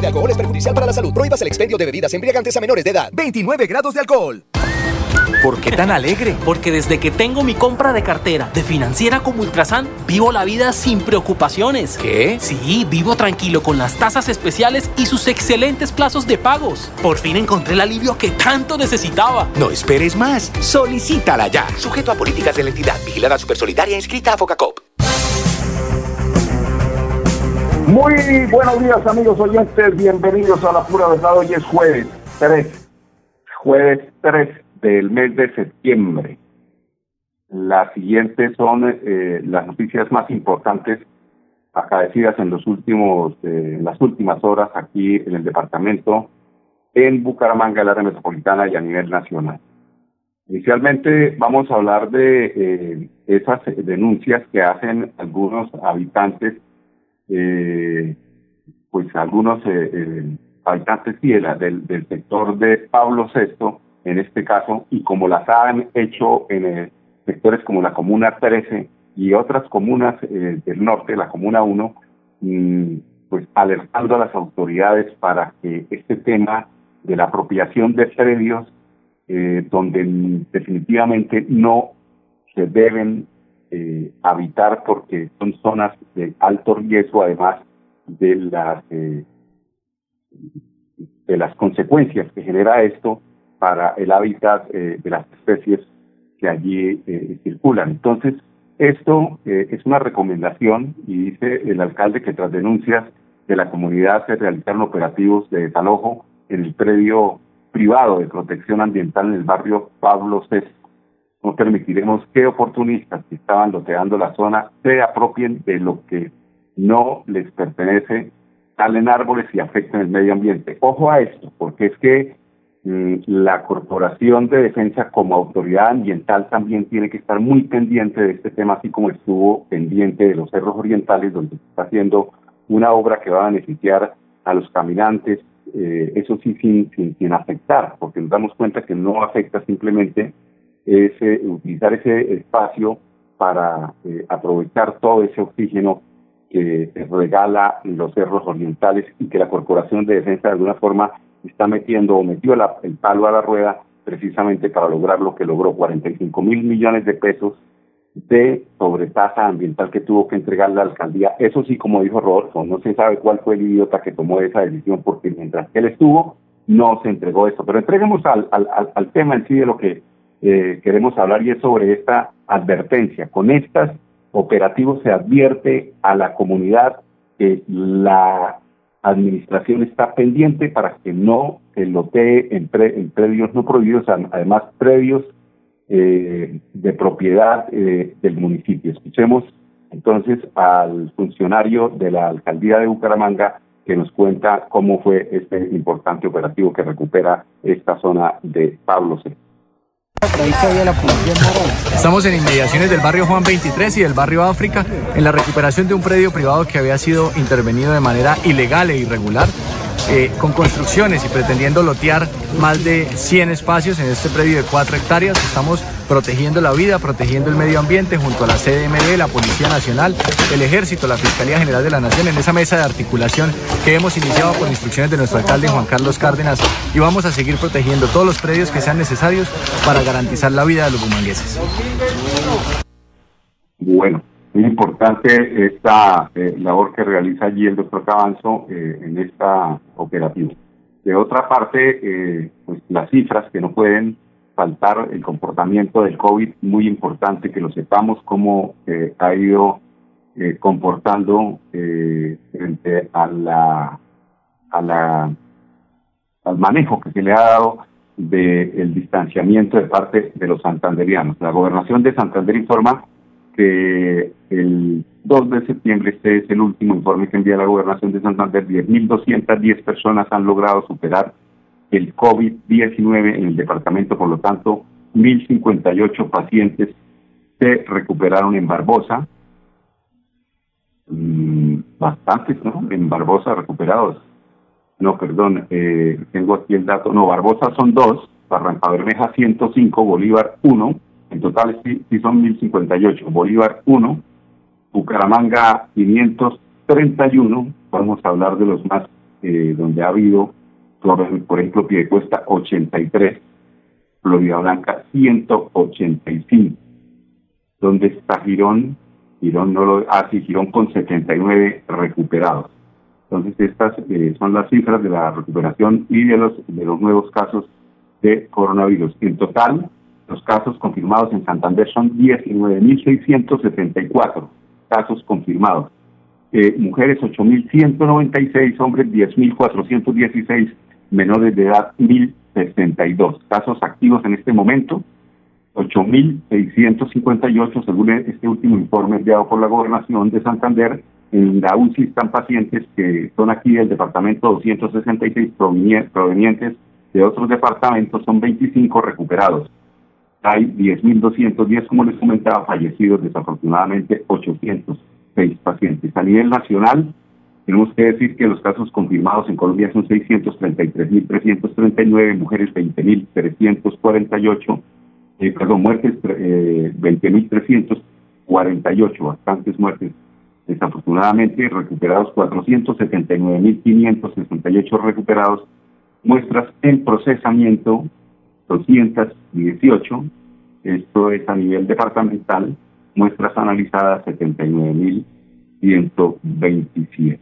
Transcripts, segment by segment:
Exceso de alcohol es perjudicial para la salud. Prohíbas el expendio de bebidas embriagantes a menores de edad. 29 grados de alcohol. ¿Por qué tan alegre? Porque desde que tengo mi compra de cartera de financiera como Ultrasan, vivo la vida sin preocupaciones. ¿Qué? Sí, vivo tranquilo con las tasas especiales y sus excelentes plazos de pagos. Por fin encontré el alivio que tanto necesitaba. No esperes más. Solicítala ya. Sujeto a políticas de la entidad. Vigilada Supersolidaria inscrita a Focacop. Muy buenos días amigos oyentes, bienvenidos a la pura verdad. Hoy es jueves 3, jueves 3 del mes de septiembre. Las siguientes son eh, las noticias más importantes acaecidas en los últimos, eh, las últimas horas aquí en el departamento, en Bucaramanga, el área metropolitana y a nivel nacional. Inicialmente vamos a hablar de eh, esas denuncias que hacen algunos habitantes, pues algunos habitantes sí, del, del sector de Pablo VI, en este caso, y como las han hecho en eh, sectores como la Comuna 13 y otras comunas eh, del norte, la Comuna 1, mm, pues alertando a las autoridades para que este tema de la apropiación de predios, eh, donde definitivamente no se deben habitar porque son zonas de alto riesgo, además de las de las consecuencias que genera esto para el hábitat eh, de las especies que allí eh, circulan. Entonces, esto eh, es una recomendación y dice el alcalde que tras denuncias de la comunidad se realizaron operativos de desalojo en el predio privado de protección ambiental en el barrio Pablo VI. No permitiremos que oportunistas que estaban loteando la zona se apropien de lo que no les pertenece, talen árboles y afecten el medio ambiente. Ojo a esto, porque es que Mm, la Corporación de Defensa como autoridad ambiental también tiene que estar muy pendiente de este tema, así como estuvo pendiente de los cerros orientales, donde está haciendo una obra que va a beneficiar a los caminantes, eh, eso sí sin, sin, afectar, porque nos damos cuenta que no afecta simplemente ese, utilizar ese espacio para eh, aprovechar todo ese oxígeno que regala los cerros orientales y que la Corporación de Defensa de alguna forma está metiendo o metió el palo a la rueda precisamente para lograr lo que logró, 45 mil millones de pesos de sobretasa ambiental que tuvo que entregar la alcaldía. Eso sí, como dijo Rodolfo, no se sabe cuál fue el idiota que tomó esa decisión, porque mientras él estuvo, no se entregó eso. Pero entreguemos al, al, al tema en sí de lo que eh, queremos hablar y es sobre esta advertencia. Con estos operativos se advierte a la comunidad que la administración está pendiente para que no se lotee en, predios no prohibidos, además predios eh, de propiedad eh, del municipio. Escuchemos entonces al funcionario de la alcaldía de Bucaramanga que nos cuenta cómo fue este importante operativo que recupera esta zona de Pablo C. Estamos en inmediaciones del barrio Juan 23 y del barrio África en la recuperación de un predio privado que había sido intervenido de manera ilegal e irregular eh, con construcciones y pretendiendo lotear más de 100 espacios en este predio de 4 hectáreas. Estamos protegiendo la vida, protegiendo el medio ambiente junto a la CDMD, la Policía Nacional, el Ejército, la Fiscalía General de la Nación en esa mesa de articulación que hemos iniciado por instrucciones de nuestro alcalde Juan Carlos Cárdenas y vamos a seguir protegiendo todos los predios que sean necesarios para garantizar la vida de los bumangueses. Bueno, muy importante esta eh, labor que realiza allí el doctor Cabanzo eh, en esta operativa. De otra parte, eh, pues las cifras que no pueden faltar, el comportamiento del COVID, muy importante que lo sepamos, cómo ha ido eh, comportando eh, frente a la, a la, al manejo que se le ha dado del distanciamiento de parte de los santanderianos. La gobernación de Santander informa el 2 de septiembre, este es el último informe que envía la gobernación de Santander, 10.210 personas han logrado superar el COVID-19 en el departamento, por lo tanto, 1.058 pacientes se recuperaron en Barbosa, mm, bastantes, ¿no? En Barbosa recuperados. No, perdón, eh, tengo aquí el dato. No, Barbosa son dos, Barranca Bermeja 105, Bolívar 1, en total sí, sí son 1058, Bolívar 1, Bucaramanga 531, vamos a hablar de los más eh, donde ha habido, por, ejemplo, Piedecuesta 83, Florida Blanca 185. ¿Dónde está Girón? Girón no lo, ah, sí, Girón con 79 recuperados. Entonces estas eh, son las cifras de la recuperación y de los de los nuevos casos de coronavirus. En total, los casos confirmados en Santander son 19.674 casos confirmados. Eh, mujeres 8.196, hombres 10.416, menores de edad 1.062. Casos activos en este momento 8.658 según este último informe enviado por la gobernación de Santander. En la UCI están pacientes que son aquí del departamento 266 provenientes de otros departamentos, son 25 recuperados. Hay 10.210, como les comentaba, fallecidos, desafortunadamente 806 pacientes. A nivel nacional, tenemos que decir que los casos confirmados en Colombia son 633.339, mujeres 20.348, eh, perdón, muertes eh, 20.348, bastantes muertes. Desafortunadamente, recuperados 479.568 recuperados, muestras en procesamiento 218, esto es a nivel departamental, muestras analizadas 79.127.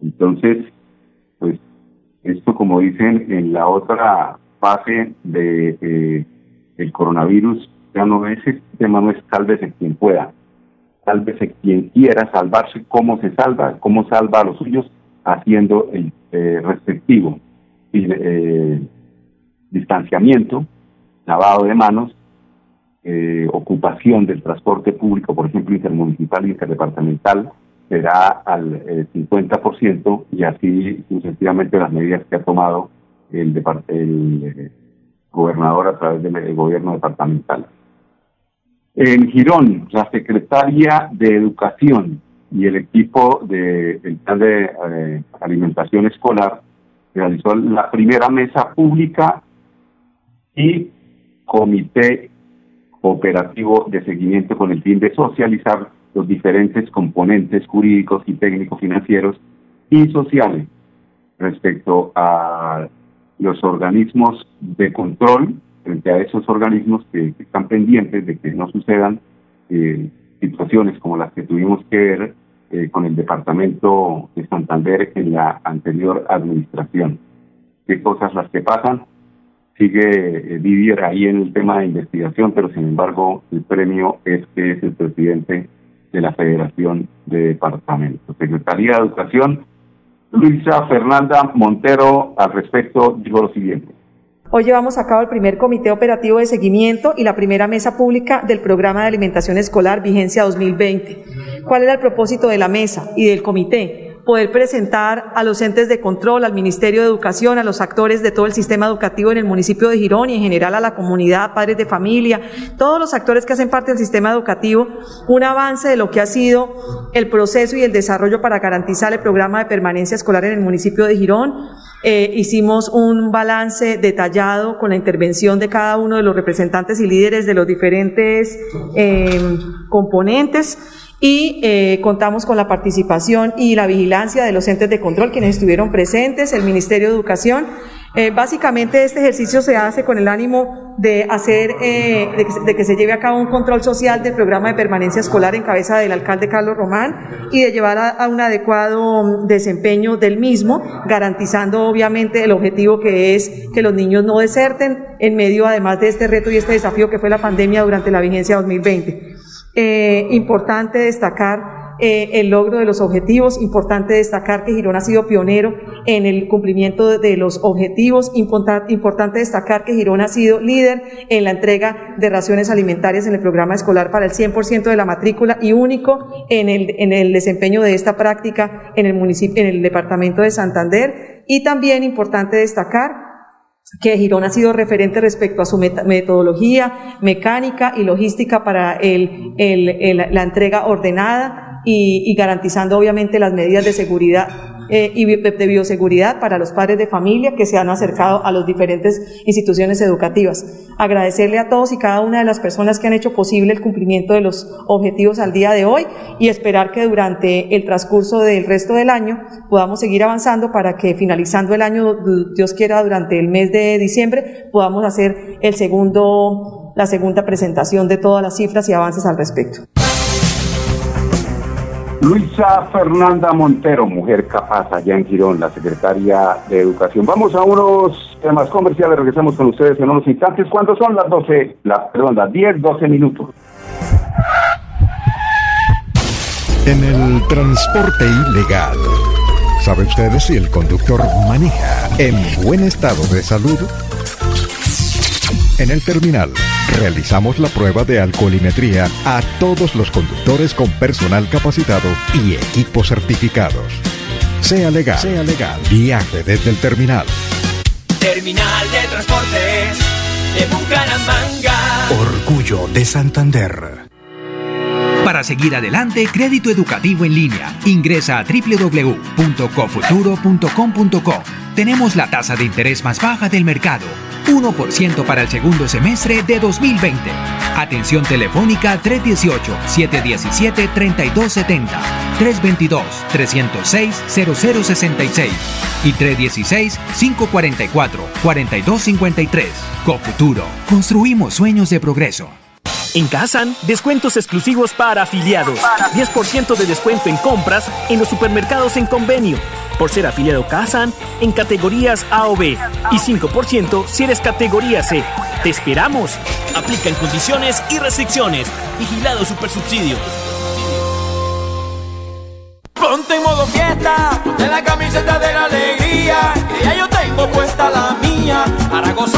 Entonces, pues esto como dicen en la otra fase de eh, el coronavirus ya no es el tema no es sálvese quien pueda, sálvese quien quiera salvarse, cómo se salva, cómo salva a los suyos haciendo el eh, respectivo eh, distanciamiento, lavado de manos, eh, ocupación del transporte público, por ejemplo, intermunicipal y interdepartamental, será al 50% y así sucesivamente las medidas que ha tomado el, el gobernador a través del gobierno departamental. En Girón, la secretaria de Educación y el equipo del de, plan de eh, alimentación escolar realizó la primera mesa pública y comité operativo de seguimiento con el fin de socializar los diferentes componentes jurídicos y técnicos financieros y sociales respecto a los organismos de control frente a esos organismos que, están pendientes de que no sucedan eh, situaciones como las que tuvimos que ver eh, con el departamento de Santander en la anterior administración. ¿Qué cosas las que pasan? Sigue eh, vivir ahí en el tema de investigación, pero sin embargo el premio es que es el presidente de la Federación de Departamentos. Secretaría de Educación Luisa Fernanda Montero al respecto dijo lo siguiente. Hoy llevamos a cabo el primer comité operativo de seguimiento y la primera mesa pública del programa de alimentación escolar Vigencia 2020. ¿Cuál era el propósito de la mesa y del comité? Poder presentar a los entes de control, al Ministerio de Educación, a los actores de todo el sistema educativo en el municipio de Girón y en general a la comunidad, padres de familia, todos los actores que hacen parte del sistema educativo, un avance de lo que ha sido el proceso y el desarrollo para garantizar el programa de permanencia escolar en el municipio de Girón. Eh, hicimos un balance detallado con la intervención de cada uno de los representantes y líderes de los diferentes eh, componentes y eh, contamos con la participación y la vigilancia de los entes de control quienes estuvieron presentes, el Ministerio de Educación. Eh, básicamente este ejercicio se hace con el ánimo de hacer, eh, de, que se, lleve a cabo un control social del programa de permanencia escolar en cabeza del alcalde Carlos Román y de llevar a, un adecuado desempeño del mismo, garantizando obviamente el objetivo que es que los niños no deserten en medio además de este reto y este desafío que fue la pandemia durante la vigencia 2020. Eh, importante destacar eh, el logro de los objetivos. Importante destacar que Girón ha sido pionero en el cumplimiento de, los objetivos. importante destacar que Girón ha sido líder en la entrega de raciones alimentarias en el programa escolar para el 100% de la matrícula y único en el, en el desempeño de esta práctica en el municipio, en el departamento de Santander. Y también importante destacar que Girón ha sido referente respecto a su metodología mecánica y logística para el, la entrega ordenada y, garantizando obviamente las medidas de seguridad eh, y de bioseguridad para los padres de familia que se han acercado a las diferentes instituciones educativas. Agradecerle a todos y cada una de las personas que han hecho posible el cumplimiento de los objetivos al día de hoy y esperar que durante el transcurso del resto del año podamos seguir avanzando para que finalizando el año, Dios quiera, durante el mes de diciembre, podamos hacer el segundo, la segunda presentación de todas las cifras y avances al respecto. Luisa Fernanda Montero, mujer capaz allá en Girón, la secretaria de Educación. Vamos a unos temas comerciales, regresamos con ustedes en unos instantes. ¿Cuándo son las 12? La, perdón, las 10, 12 minutos. En el transporte ilegal, ¿sabe usted si el conductor maneja en buen estado de salud? En el terminal realizamos la prueba de alcoholimetría a todos los conductores con personal capacitado y equipos certificados. Sea legal, sea legal, viaje desde el terminal. Terminal de Transportes de Bucaramanga. Orgullo de Santander. Para seguir adelante, crédito educativo en línea. Ingresa a www.cofuturo.com.co. Tenemos la tasa de interés más baja del mercado 1% para el segundo semestre de 2020. Atención telefónica 318-717-3270, 322-306-0066 y 316-544-4253. Cofuturo. Construimos sueños de progreso. En Kazan, descuentos exclusivos para afiliados. 10% de descuento en compras en los supermercados en convenio por ser afiliado Kazan en categorías A o B y 5% si eres categoría C. ¡Te esperamos! Aplican condiciones y restricciones. Vigilado Supersubsidio. Ponte en modo fiesta, ponte la camiseta de la alegría, que ya yo tengo puesta la mía para gozar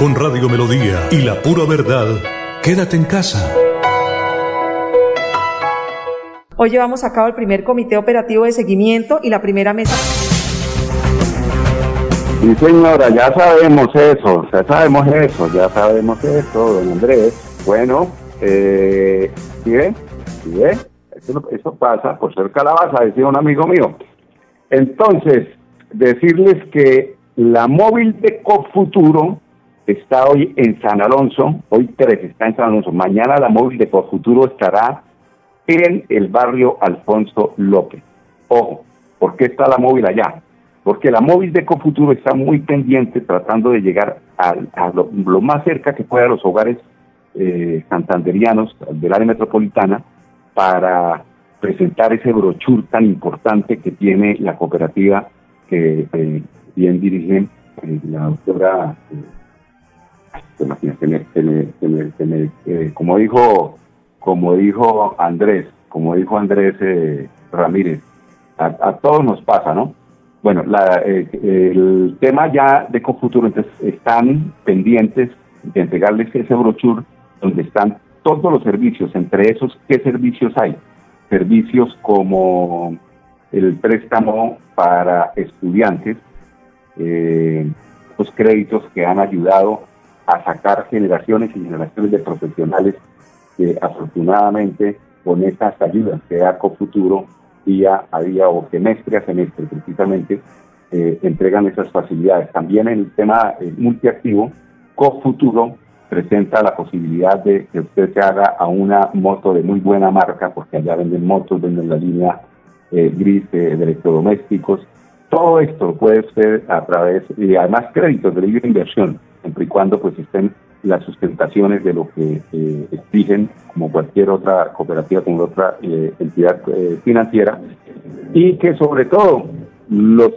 Con Radio Melodía y la pura verdad, quédate en casa. Hoy llevamos a cabo el primer comité operativo de seguimiento y la primera mesa. Sí, señora, ya sabemos eso, ya sabemos eso, ya sabemos eso, don Andrés. Bueno, eh, ¿sí ve? ¿Sí ve? Eso, eso pasa por ser calabaza, decía un amigo mío. Entonces, decirles que la móvil de Cofuturo está hoy en San Alonso, hoy tres está en San Alonso, mañana la móvil de Futuro estará en el barrio Alfonso López. Ojo, ¿por qué está la móvil allá? Porque la móvil de Cofuturo está muy pendiente tratando de llegar a, lo, más cerca que pueda a los hogares eh, santanderianos del área metropolitana para presentar ese brochure tan importante que tiene la cooperativa que eh, bien dirigen eh, la doctora como dijo como dijo Andrés, como dijo Andrés eh, Ramírez, a, todos nos pasa, ¿no? Bueno, eh, el tema ya de Confuturo, entonces están pendientes de entregarles ese brochure donde están todos los servicios, entre esos, ¿qué servicios hay? Servicios como el préstamo para estudiantes, eh, los créditos que han ayudado a sacar generaciones y generaciones de profesionales que afortunadamente con estas ayudas que da Cofuturo día a día o semestre a semestre precisamente eh, entregan esas facilidades. También en el tema eh, multiactivo, Cofuturo presenta la posibilidad de que usted se haga a una moto de muy buena marca, porque allá venden motos, venden la línea eh, gris de, electrodomésticos. Todo esto puede usted a través, y además créditos de libre inversión, siempre y cuando pues estén las sustentaciones de lo que eh, exigen como cualquier otra cooperativa, como otra eh, entidad eh, financiera, y que sobre todo los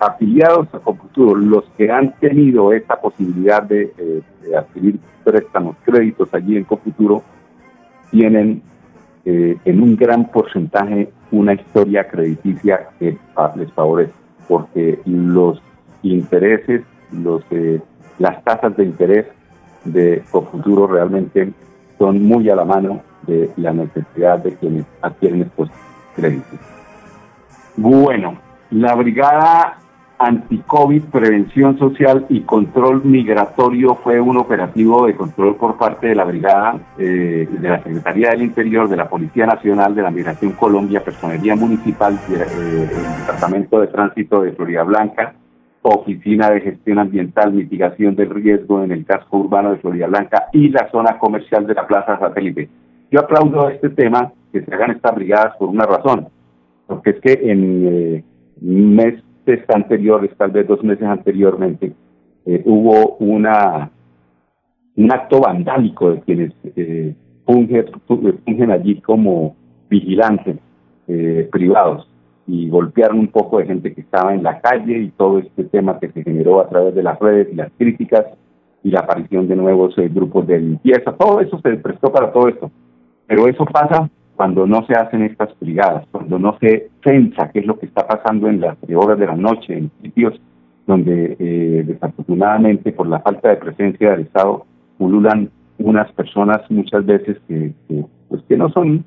afiliados a Computuro, los que han tenido esta posibilidad de, adquirir préstamos, créditos allí en Computuro, tienen en un gran porcentaje una historia crediticia que les favorece, porque los intereses, los las tasas de interés de futuro realmente son muy a la mano de la necesidad de quienes adquieren estos créditos. Bueno, la Brigada Anticovid, Prevención Social y Control Migratorio fue un operativo de control por parte de la Brigada eh, de la Secretaría del Interior, de la Policía Nacional, de la Migración Colombia, Personería Municipal, del eh, Departamento de Tránsito de Florida Blanca, Oficina de Gestión Ambiental, Mitigación del Riesgo en el casco urbano de Florida Blanca y la zona comercial de la Plaza Satélite. Yo aplaudo este tema, que se hagan estas brigadas por una razón, porque es que en eh, meses anteriores, tal vez dos meses anteriormente, eh, hubo una un acto vandálico de quienes eh, fungen, allí como vigilantes eh, privados y golpearon un poco de gente que estaba en la calle y todo este tema que se generó a través de las redes y las críticas y la aparición de nuevos eh, grupos de limpieza, todo eso se prestó para todo esto. Pero eso pasa cuando no se hacen estas brigadas, cuando no se censa qué es lo que está pasando en las horas de la noche, en sitios donde eh, desafortunadamente por la falta de presencia del Estado pululan unas personas muchas veces que, que pues que no son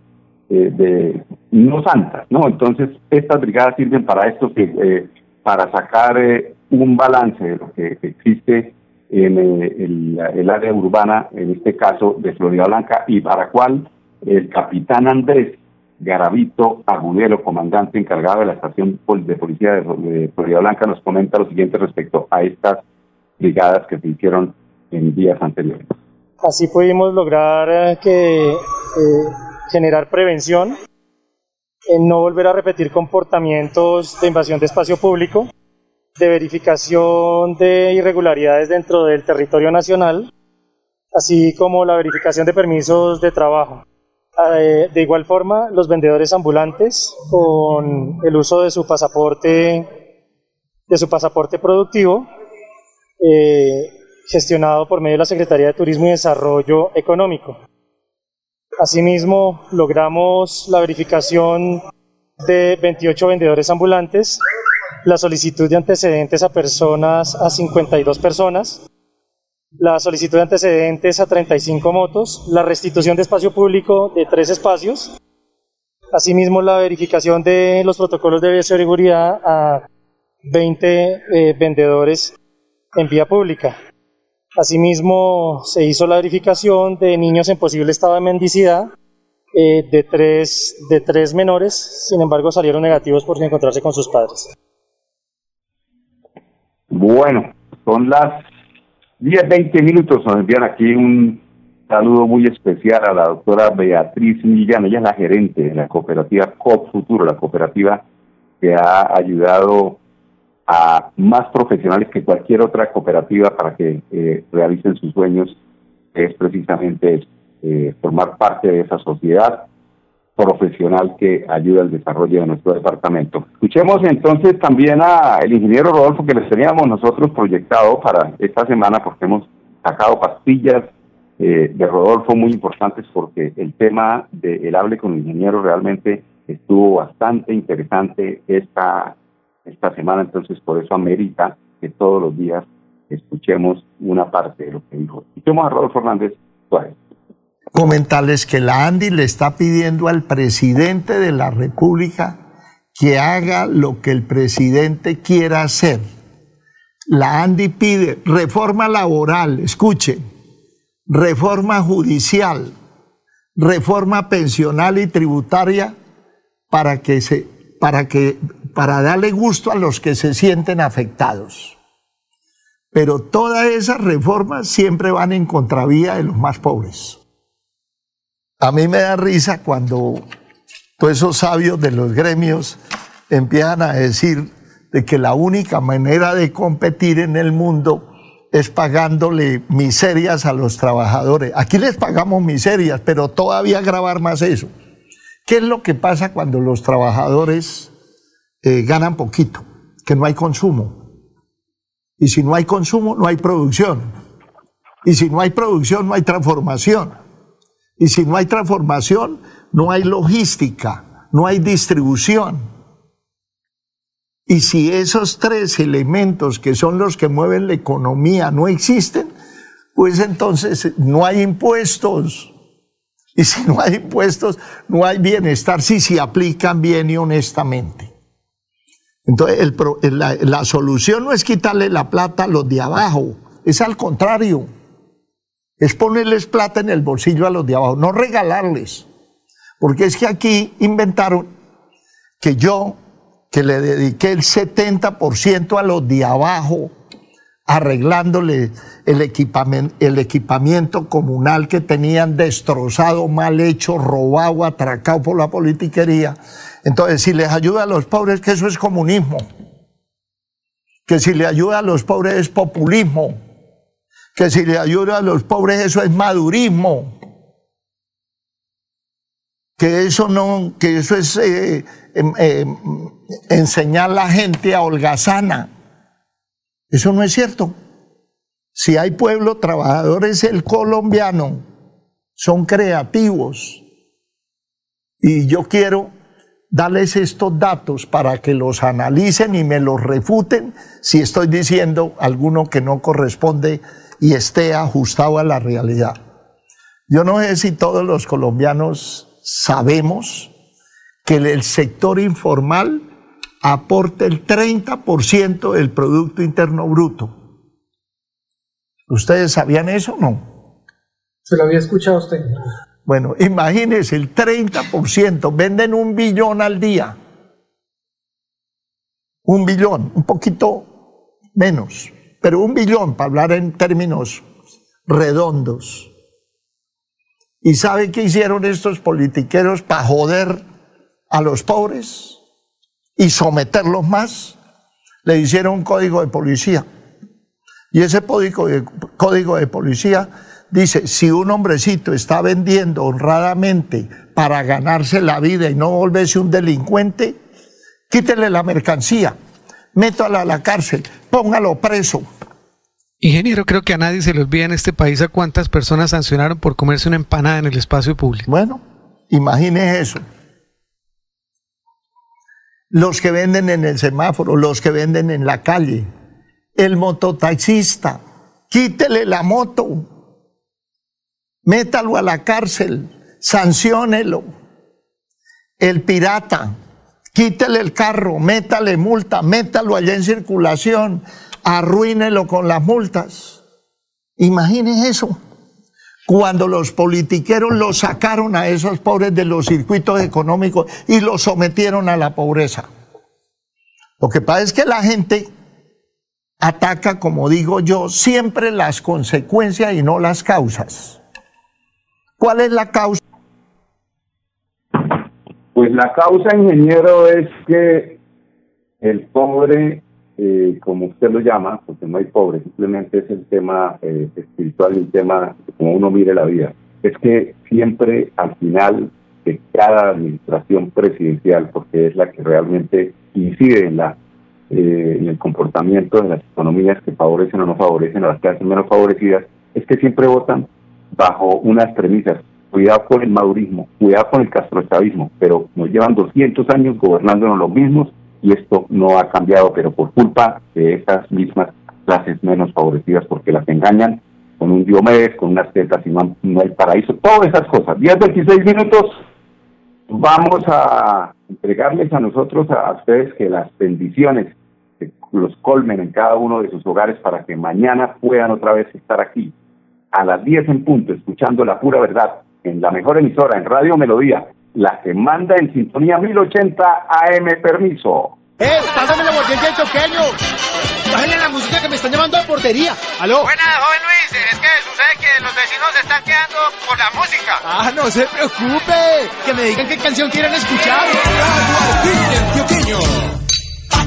eh, de no santas, ¿no? Entonces, estas brigadas sirven para esto, que, eh, para sacar eh, un balance de lo que existe en el, área urbana, en este caso de Florida Blanca, y para cual el capitán Andrés Garavito Agudelo, comandante encargado de la estación de policía de, Florida Blanca, nos comenta lo siguiente respecto a estas brigadas que se hicieron en días anteriores. Así pudimos lograr que generar prevención, en no volver a repetir comportamientos de invasión de espacio público, de verificación de irregularidades dentro del territorio nacional, así como la verificación de permisos de trabajo. Eh, de igual forma, los vendedores ambulantes, con el uso de su pasaporte, de su pasaporte productivo, eh, gestionado por medio de la Secretaría de Turismo y Desarrollo Económico. Asimismo, logramos la verificación de 28 vendedores ambulantes, la solicitud de antecedentes a personas a 52 personas, la solicitud de antecedentes a 35 motos, la restitución de espacio público de tres espacios, asimismo la verificación de los protocolos de bioseguridad a 20 eh, vendedores en vía pública. Asimismo, se hizo la verificación de niños en posible estado de mendicidad eh, de, tres, de tres menores, sin embargo salieron negativos por encontrarse con sus padres. Bueno, son las 10, 20 minutos, nos envían aquí un saludo muy especial a la doctora Beatriz Millán, ella es la gerente de la cooperativa COP Futuro, la cooperativa que ha ayudado a más profesionales que cualquier otra cooperativa para que eh, realicen sus sueños, es precisamente eh, formar parte de esa sociedad profesional que ayuda al desarrollo de nuestro departamento. Escuchemos entonces también al ingeniero Rodolfo que les teníamos nosotros proyectado para esta semana porque hemos sacado pastillas eh, de Rodolfo muy importantes porque el tema del hable con el ingeniero realmente estuvo bastante interesante esta esta semana, entonces por eso amerita que todos los días escuchemos una parte de lo que dijo. Escuchemos a Rodolfo Fernández Suárez. Comentarles que la ANDI le está pidiendo al presidente de la República que haga lo que el presidente quiera hacer. La ANDI pide reforma laboral, escuchen, reforma judicial, reforma pensional y tributaria para que se para que para darle gusto a los que se sienten afectados. Pero todas esas reformas siempre van en contravía de los más pobres. A mí me da risa cuando todos esos sabios de los gremios empiezan a decir de que la única manera de competir en el mundo es pagándole miserias a los trabajadores. Aquí les pagamos miserias, pero todavía grabar más eso. ¿Qué es lo que pasa cuando los trabajadores eh, ganan poquito? Que no hay consumo. Y si no hay consumo, no hay producción. Y si no hay producción, no hay transformación. Y si no hay transformación, no hay logística, no hay distribución. Y si esos tres elementos que son los que mueven la economía no existen, pues entonces no hay impuestos. Y si no hay impuestos, no hay bienestar si se aplican bien y honestamente. Entonces, la, solución no es quitarle la plata a los de abajo, es al contrario. Es ponerles plata en el bolsillo a los de abajo, no regalarles. Porque es que aquí inventaron que yo que le dediqué el 70% a los de abajo, arreglándole el equipamiento, el equipamiento comunal que tenían destrozado, mal hecho, robado, atracado por la politiquería. Entonces, si les ayuda a los pobres, que eso es comunismo. Que si le ayuda a los pobres es populismo. Que si le ayuda a los pobres eso es madurismo que eso no, que eso es eh, em, em, enseñar a la gente a holgazana. Eso no es cierto. Si hay pueblo trabajador es el colombiano, son creativos. Y yo quiero darles estos datos para que los analicen y me los refuten si estoy diciendo alguno que no corresponde y esté ajustado a la realidad. Yo no sé si todos los colombianos sabemos que el sector informal aporta el 30% del Producto Interno Bruto. ¿Ustedes sabían eso o no? Se lo había escuchado usted. Bueno, imagínense, el 30%, venden un billón al día. Un billón, un poquito menos, pero un billón para hablar en términos redondos. ¿Y sabe qué hicieron estos politiqueros para joder a los pobres y someterlos más? Le hicieron un código de policía. Y ese código de, código de policía dice, si un hombrecito está vendiendo honradamente para ganarse la vida y no volverse un delincuente, quítele la mercancía, métalo a la cárcel, póngalo preso. Ingeniero, creo que a nadie se le olvida en este país a cuántas personas sancionaron por comerse una empanada en el espacio público. Bueno, imagine eso. Los que venden en el semáforo, los que venden en la calle, el mototaxista, quítele la moto, métalo a la cárcel, sanciónelo. El pirata, quítele el carro, métale multa, métalo allá en circulación, arruínelo con las multas. Imaginen eso. Cuando los politiqueros los sacaron a esos pobres de los circuitos económicos y los sometieron a la pobreza. Lo que pasa es que la gente ataca, como digo yo, siempre las consecuencias y no las causas. ¿Cuál es la causa? Pues la causa, ingeniero, es que el pobre eh, como usted lo llama, porque no hay pobre, simplemente es el tema eh, espiritual y el tema de cómo uno mire la vida. Es que siempre al final de cada administración presidencial, porque es la que realmente incide en la eh, en el comportamiento de las economías que favorecen o no favorecen a las clases menos favorecidas, es que siempre votan bajo unas premisas. Cuidado con el madurismo, cuidado con el castrochavismo, pero nos llevan 200 años gobernándonos los mismos y esto no ha cambiado, pero por culpa de esas mismas clases menos favorecidas, porque las engañan con un Diomedes, con unas tetas y no, no hay paraíso, todas esas cosas. 10, 26 minutos, vamos a entregarles a nosotros, a ustedes, que las bendiciones los colmen en cada uno de sus hogares para que mañana puedan otra vez estar aquí a las 10 en punto, escuchando la pura verdad en la mejor emisora, en Radio Melodía, la que manda en sintonía 1080 AM. Permiso. ¡Eh! ¡Pásame la botella del choqueño! ¡Bájenle la música que me están llamando de portería! ¡Aló! Buenas, joven Luis. Es que sucede que los vecinos se están quedando por la música. ¡Ah, no se preocupe! Que me digan qué canción quieren escuchar.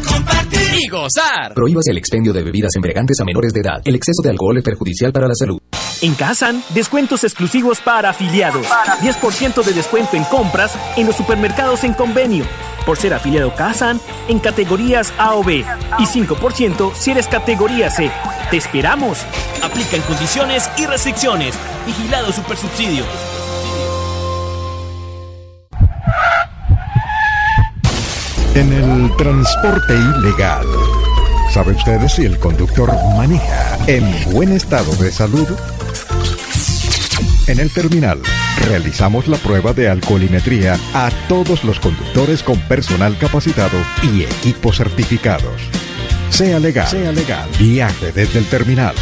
compartir y gozar. Prohíbas el expendio de bebidas embriagantes a menores de edad. El exceso de alcohol es perjudicial para la salud. En Kazan, descuentos exclusivos para afiliados. 10% de descuento en compras en los supermercados en convenio. Por ser afiliado Kazan en categorías A o B. Y 5% si eres categoría C. ¡Te esperamos! Aplican condiciones y restricciones. Vigilado Supersubsidio. En el transporte ilegal, ¿sabe usted si el conductor maneja en buen estado de salud? En el terminal, realizamos la prueba de alcoholimetría a todos los conductores con personal capacitado y equipos certificados. Sea legal, sea legal. Viaje desde el terminal.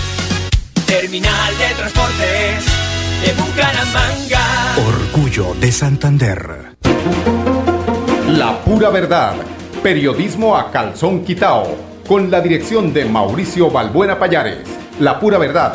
Terminal de Transportes de Bucaramanga. Orgullo de Santander. La pura verdad. Periodismo a calzón quitao. Con la dirección de Mauricio Balbuena Payares. La pura verdad.